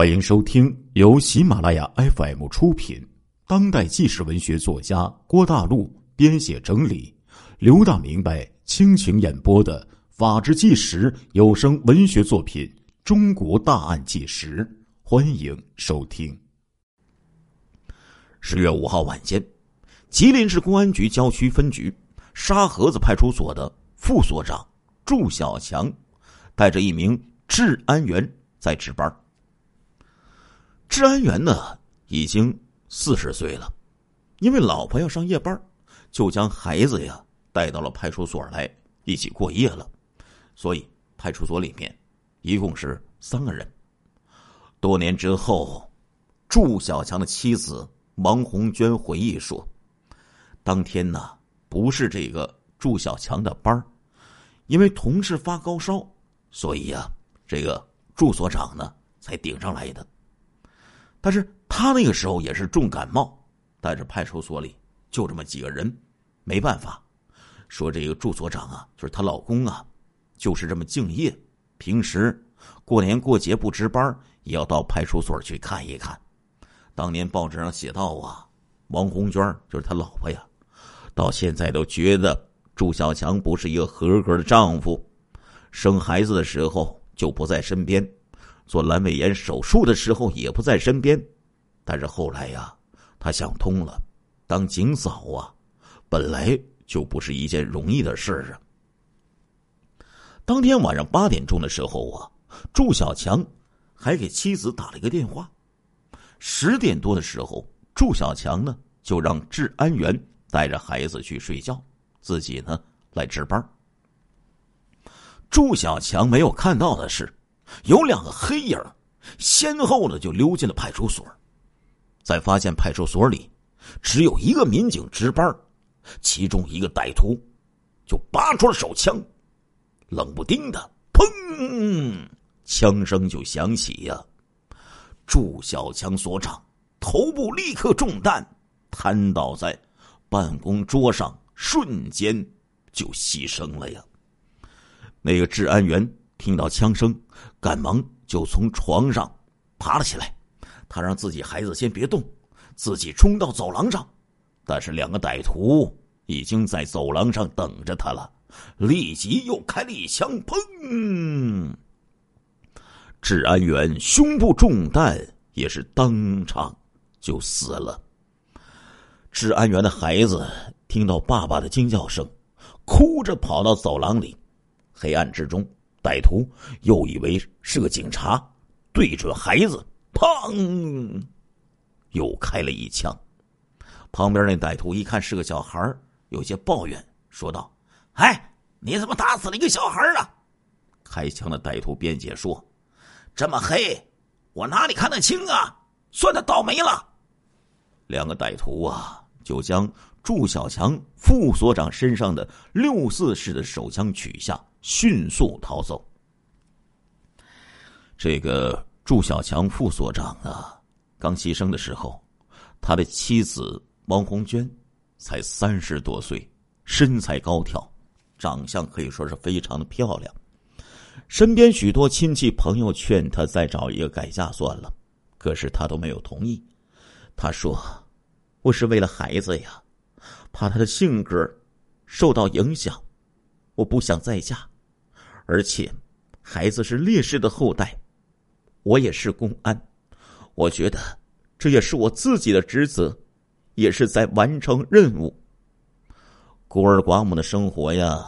欢迎收听由喜马拉雅 FM 出品、当代纪实文学作家郭大陆编写整理、刘大明白倾情演播的《法制纪实》有声文学作品《中国大案纪实》，欢迎收听。十月五号晚间，吉林市公安局郊区分局沙河子派出所的副所长祝小强，带着一名治安员在值班。治安员呢，已经四十岁了，因为老婆要上夜班，就将孩子呀带到了派出所来一起过夜了，所以派出所里面一共是三个人。多年之后，祝小强的妻子王红娟回忆说：“当天呢，不是这个祝小强的班因为同事发高烧，所以呀，这个祝所长呢才顶上来的。”但是他那个时候也是重感冒，但是派出所里就这么几个人，没办法。说这个祝所长啊，就是她老公啊，就是这么敬业，平时过年过节不值班，也要到派出所去看一看。当年报纸上写到啊，王红娟就是他老婆呀，到现在都觉得祝小强不是一个合格的丈夫，生孩子的时候就不在身边。做阑尾炎手术的时候也不在身边，但是后来呀，他想通了，当警嫂啊，本来就不是一件容易的事儿啊。当天晚上八点钟的时候啊，祝小强还给妻子打了一个电话。十点多的时候，祝小强呢就让治安员带着孩子去睡觉，自己呢来值班。祝小强没有看到的是。有两个黑影先后的就溜进了派出所，在发现派出所里只有一个民警值班，其中一个歹徒就拔出了手枪，冷不丁的砰，枪声就响起呀。祝小强所长头部立刻中弹，瘫倒在办公桌上，瞬间就牺牲了呀。那个治安员。听到枪声，赶忙就从床上爬了起来。他让自己孩子先别动，自己冲到走廊上。但是两个歹徒已经在走廊上等着他了，立即又开了一枪，砰！治安员胸部中弹，也是当场就死了。治安员的孩子听到爸爸的惊叫声，哭着跑到走廊里，黑暗之中。歹徒又以为是个警察，对准孩子，砰，又开了一枪。旁边那歹徒一看是个小孩有些抱怨，说道：“哎，你怎么打死了一个小孩啊？”开枪的歹徒辩解说：“这么黑，我哪里看得清啊？算他倒霉了。”两个歹徒啊，就将祝小强副所长身上的六四式的手枪取下。迅速逃走。这个祝小强副所长啊，刚牺牲的时候，他的妻子王红娟才三十多岁，身材高挑，长相可以说是非常的漂亮。身边许多亲戚朋友劝他再找一个改嫁算了，可是他都没有同意。他说：“我是为了孩子呀，怕他的性格受到影响，我不想再嫁。”而且，孩子是烈士的后代，我也是公安，我觉得这也是我自己的职责，也是在完成任务。孤儿寡母的生活呀，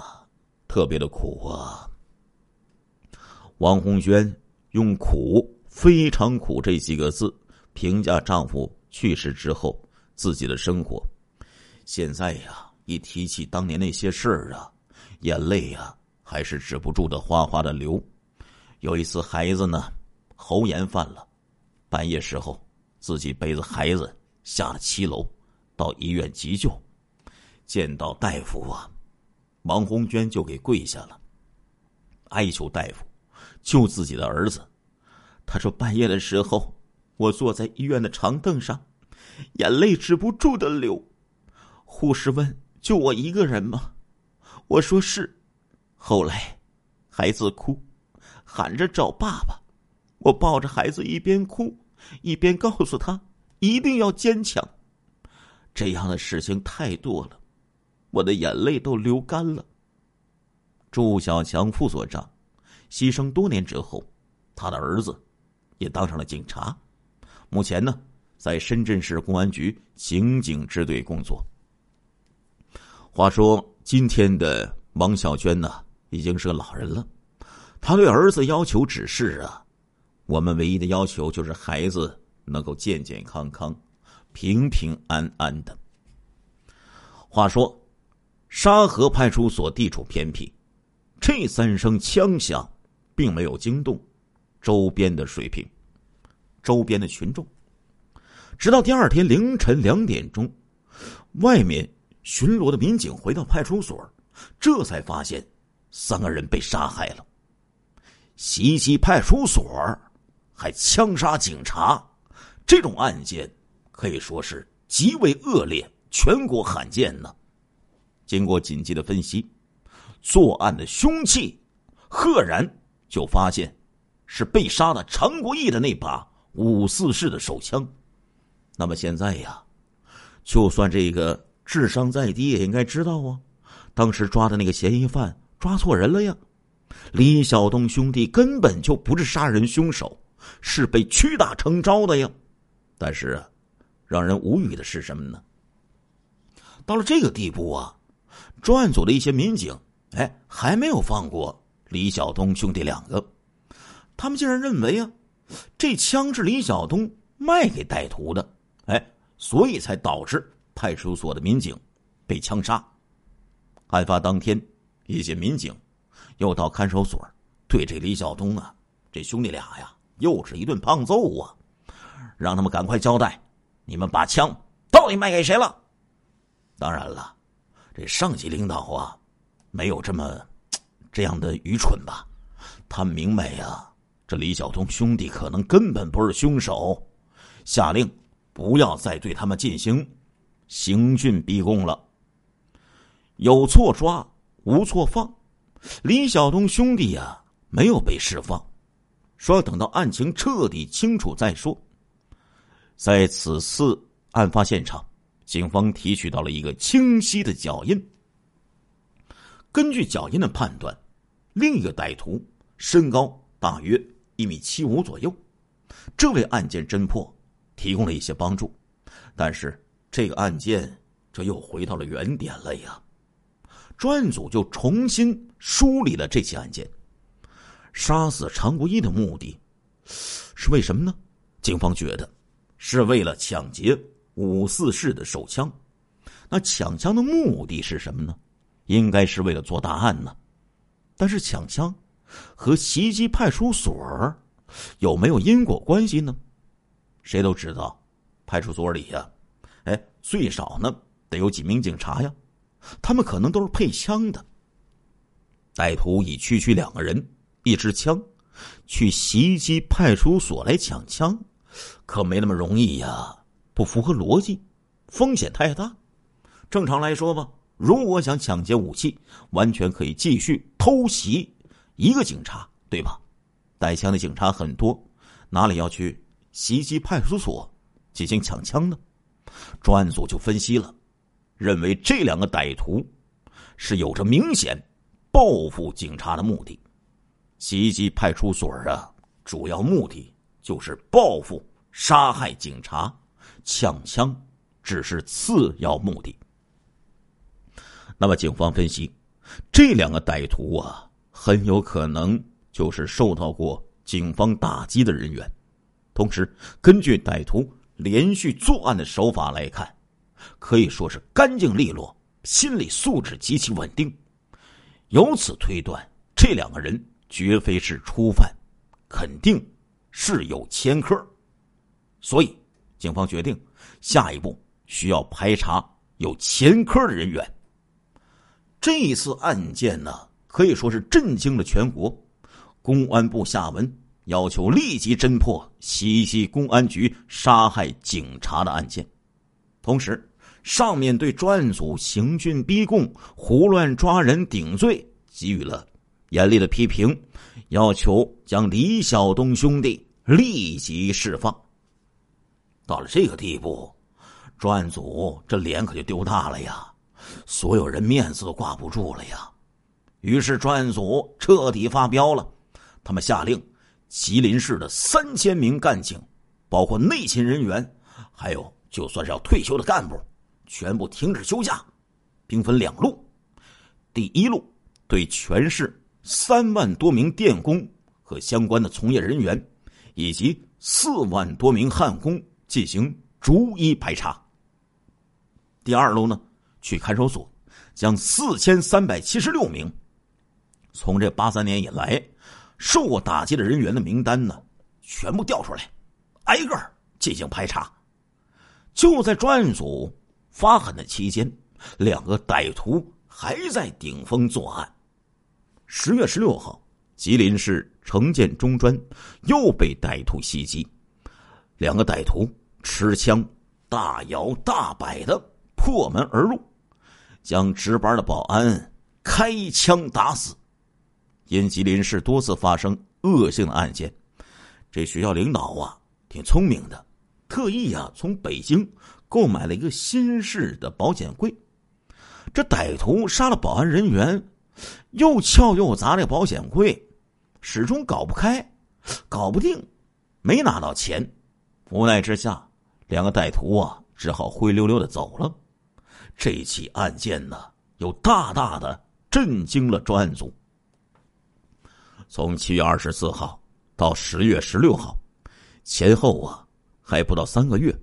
特别的苦啊。王红娟用“苦，非常苦”这几个字评价丈夫去世之后自己的生活。现在呀，一提起当年那些事儿啊，眼泪呀。还是止不住的哗哗的流。有一次，孩子呢喉炎犯了，半夜时候自己背着孩子下了七楼，到医院急救。见到大夫啊，王红娟就给跪下了，哀求大夫救自己的儿子。他说：“半夜的时候，我坐在医院的长凳上，眼泪止不住的流。护士问：‘就我一个人吗？’我说：‘是。’后来，孩子哭，喊着找爸爸，我抱着孩子一边哭，一边告诉他一定要坚强。这样的事情太多了，我的眼泪都流干了。祝小强副所长牺牲多年之后，他的儿子也当上了警察，目前呢，在深圳市公安局刑警支队工作。话说，今天的王小娟呢，已经是个老人了，他对儿子要求只是啊，我们唯一的要求就是孩子能够健健康康、平平安安的。话说，沙河派出所地处偏僻。这三声枪响，并没有惊动周边的水平、周边的群众。直到第二天凌晨两点钟，外面巡逻的民警回到派出所，这才发现三个人被杀害了。袭击派出所，还枪杀警察，这种案件可以说是极为恶劣，全国罕见呢。经过紧急的分析。作案的凶器，赫然就发现是被杀的常国义的那把五四式的手枪。那么现在呀，就算这个智商再低，也应该知道啊，当时抓的那个嫌疑犯抓错人了呀。李晓东兄弟根本就不是杀人凶手，是被屈打成招的呀。但是，让人无语的是什么呢？到了这个地步啊，专案组的一些民警。哎，还没有放过李晓东兄弟两个，他们竟然认为啊，这枪是李晓东卖给歹徒的，哎，所以才导致派出所的民警被枪杀。案发当天，一些民警又到看守所，对这李晓东啊，这兄弟俩呀，又是一顿胖揍啊，让他们赶快交代，你们把枪到底卖给谁了？当然了，这上级领导啊。没有这么这样的愚蠢吧？他明白呀，这李晓东兄弟可能根本不是凶手，下令不要再对他们进行刑讯逼供了。有错抓，无错放。李晓东兄弟呀，没有被释放，说要等到案情彻底清楚再说。在此次案发现场，警方提取到了一个清晰的脚印。根据脚印的判断，另一个歹徒身高大约一米七五左右，这为案件侦破提供了一些帮助。但是这个案件这又回到了原点了呀！专案组就重新梳理了这起案件。杀死常国义的目的是为什么呢？警方觉得是为了抢劫五四式的手枪。那抢枪的目的是什么呢？应该是为了做大案呢，但是抢枪和袭击派出所有没有因果关系呢？谁都知道，派出所里呀，哎，最少呢得有几名警察呀，他们可能都是配枪的。歹徒以区区两个人、一支枪去袭击派出所来抢枪，可没那么容易呀，不符合逻辑，风险太大。正常来说吧。如果想抢劫武器，完全可以继续偷袭一个警察，对吧？带枪的警察很多，哪里要去袭击派出所进行抢枪呢？专案组就分析了，认为这两个歹徒是有着明显报复警察的目的。袭击派出所啊，主要目的就是报复、杀害警察，抢枪只是次要目的。那么，警方分析，这两个歹徒啊，很有可能就是受到过警方打击的人员。同时，根据歹徒连续作案的手法来看，可以说是干净利落，心理素质极其稳定。由此推断，这两个人绝非是初犯，肯定是有前科。所以，警方决定下一步需要排查有前科的人员。这一次案件呢，可以说是震惊了全国。公安部下文要求立即侦破西溪公安局杀害警察的案件，同时，上面对专案组刑讯逼供、胡乱抓人顶罪给予了严厉的批评，要求将李晓东兄弟立即释放。到了这个地步，专案组这脸可就丢大了呀，所有人面子都挂不住了呀。于是专案组彻底发飙了，他们下令，吉林市的三千名干警，包括内勤人员，还有就算是要退休的干部，全部停止休假，兵分两路。第一路对全市三万多名电工和相关的从业人员，以及四万多名焊工进行逐一排查。第二路呢，去看守所，将四千三百七十六名从这八三年以来受过打击的人员的名单呢，全部调出来，挨个进行排查。就在专案组发狠的期间，两个歹徒。还在顶风作案。十月十六号，吉林市城建中专又被歹徒袭击，两个歹徒持枪大摇大摆的破门而入，将值班的保安开枪打死。因吉林市多次发生恶性的案件，这学校领导啊挺聪明的，特意啊从北京购买了一个新式的保险柜。这歹徒杀了保安人员，又撬又砸这保险柜，始终搞不开，搞不定，没拿到钱。无奈之下，两个歹徒啊只好灰溜溜的走了。这起案件呢，又大大的震惊了专案组。从七月二十四号到十月十六号，前后啊还不到三个月，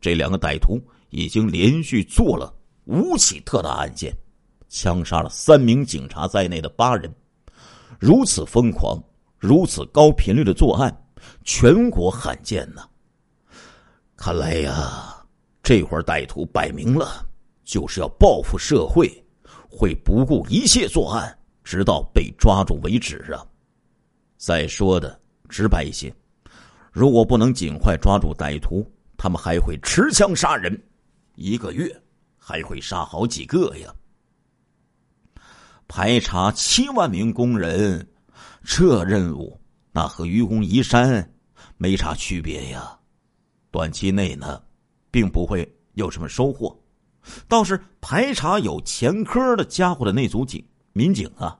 这两个歹徒已经连续做了。五起特大案件，枪杀了三名警察在内的八人，如此疯狂、如此高频率的作案，全国罕见呐。看来呀，这伙歹徒摆明了就是要报复社会，会不顾一切作案，直到被抓住为止啊！再说的直白一些，如果不能尽快抓住歹徒，他们还会持枪杀人，一个月。还会杀好几个呀！排查七万名工人，这任务那和愚公移山没啥区别呀。短期内呢，并不会有什么收获，倒是排查有前科的家伙的那组警民警啊，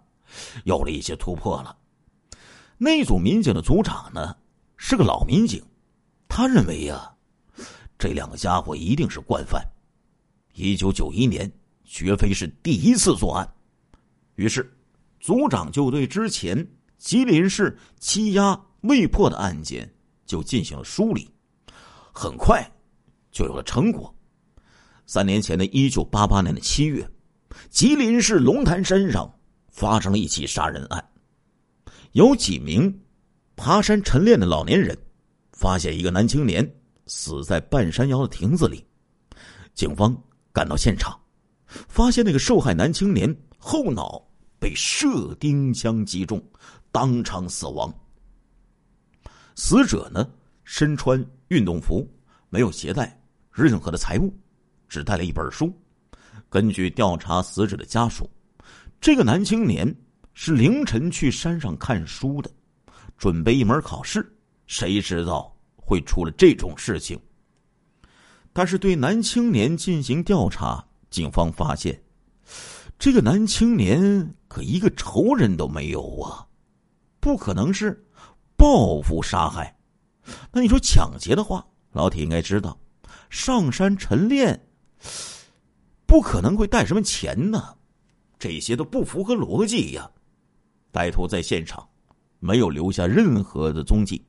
有了一些突破了。那组民警的组长呢，是个老民警，他认为呀，这两个家伙一定是惯犯。一九九一年绝非是第一次作案，于是组长就对之前吉林市欺压未破的案件就进行了梳理，很快就有了成果。三年前的一九八八年的七月，吉林市龙潭山上发生了一起杀人案，有几名爬山晨练的老年人发现一个男青年死在半山腰的亭子里，警方。赶到现场，发现那个受害男青年后脑被射钉枪击中，当场死亡。死者呢，身穿运动服，没有携带任何的财物，只带了一本书。根据调查死者的家属，这个男青年是凌晨去山上看书的，准备一门考试，谁知道会出了这种事情。但是对男青年进行调查，警方发现，这个男青年可一个仇人都没有啊，不可能是报复杀害。那你说抢劫的话，老铁应该知道，上山晨练，不可能会带什么钱呢？这些都不符合逻辑呀。歹徒在现场没有留下任何的踪迹，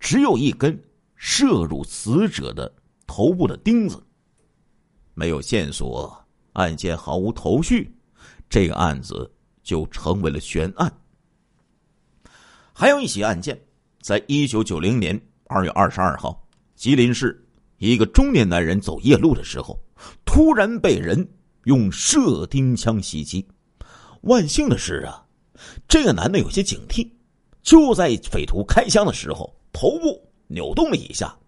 只有一根射入死者的。头部的钉子，没有线索，案件毫无头绪，这个案子就成为了悬案。还有一起案件，在一九九零年二月二十二号，吉林市一个中年男人走夜路的时候，突然被人用射钉枪袭击。万幸的是啊，这个男的有些警惕，就在匪徒开枪的时候，头部扭动了一下。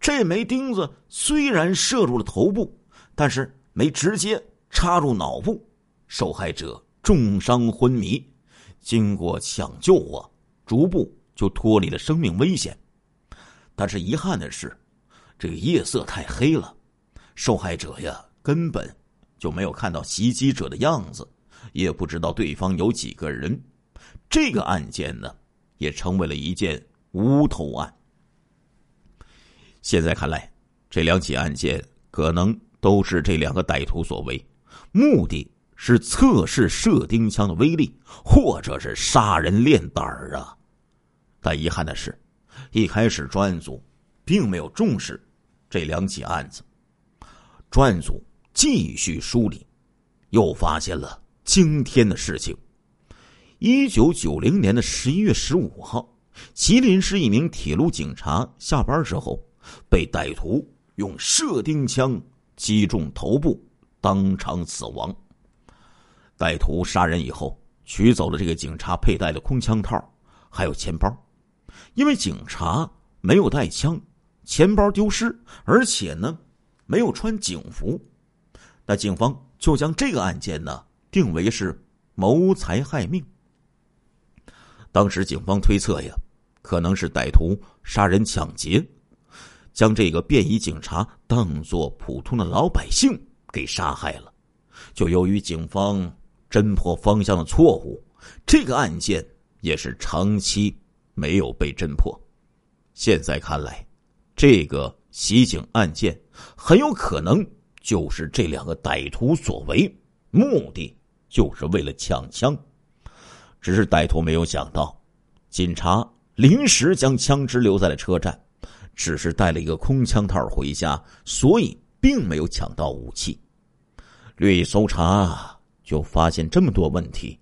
这枚钉子虽然射入了头部，但是没直接插入脑部，受害者重伤昏迷。经过抢救啊，逐步就脱离了生命危险。但是遗憾的是，这个夜色太黑了，受害者呀根本就没有看到袭击者的样子，也不知道对方有几个人。这个案件呢，也成为了一件无头案。现在看来，这两起案件可能都是这两个歹徒所为，目的是测试射钉枪的威力，或者是杀人练胆儿啊。但遗憾的是，一开始专案组并没有重视这两起案子。专案组继续梳理，又发现了惊天的事情。一九九零年的十一月十五号，吉林市一名铁路警察下班之后，被歹徒用射钉枪击中头部，当场死亡。歹徒杀人以后，取走了这个警察佩戴的空枪套，还有钱包。因为警察没有带枪，钱包丢失，而且呢，没有穿警服，那警方就将这个案件呢定为是谋财害命。当时警方推测呀，可能是歹徒杀人抢劫，将这个便衣警察当做普通的老百姓给杀害了。就由于警方侦破方向的错误，这个案件也是长期。没有被侦破，现在看来，这个袭警案件很有可能就是这两个歹徒所为，目的就是为了抢枪。只是歹徒没有想到，警察临时将枪支留在了车站，只是带了一个空枪套回家，所以并没有抢到武器。略一搜查，就发现这么多问题，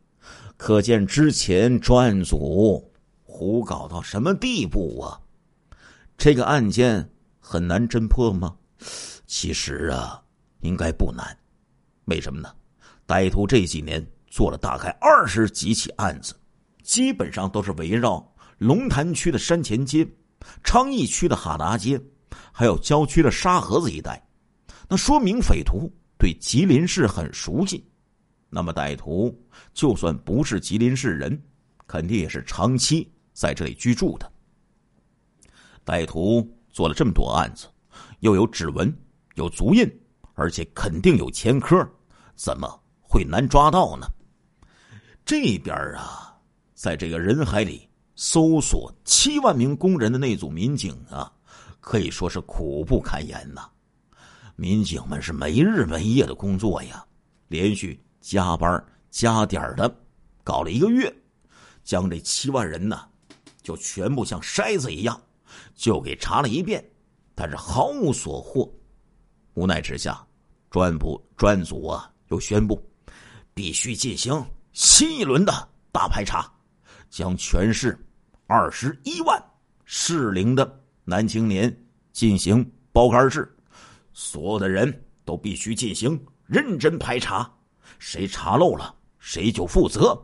可见之前专案组。胡搞到什么地步啊？这个案件很难侦破吗？其实啊，应该不难。为什么呢？歹徒这几年做了大概二十几起案子，基本上都是围绕龙潭区的山前街、昌邑区的哈达街，还有郊区的沙河子一带。那说明匪徒对吉林市很熟悉。那么歹徒就算不是吉林市人，肯定也是长期。在这里居住的歹徒做了这么多案子，又有指纹、有足印，而且肯定有前科，怎么会难抓到呢？这边啊，在这个人海里搜索七万名工人的那组民警啊，可以说是苦不堪言呐。民警们是没日没夜的工作呀，连续加班加点的，搞了一个月，将这七万人呢。就全部像筛子一样，就给查了一遍，但是毫无所获。无奈之下，专部专组啊又宣布，必须进行新一轮的大排查，将全市二十一万适龄的男青年进行包干制，所有的人都必须进行认真排查，谁查漏了谁就负责。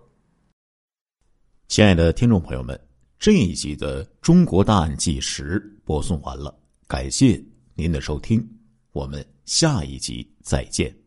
亲爱的听众朋友们。这一集的《中国大案纪实》播送完了，感谢您的收听，我们下一集再见。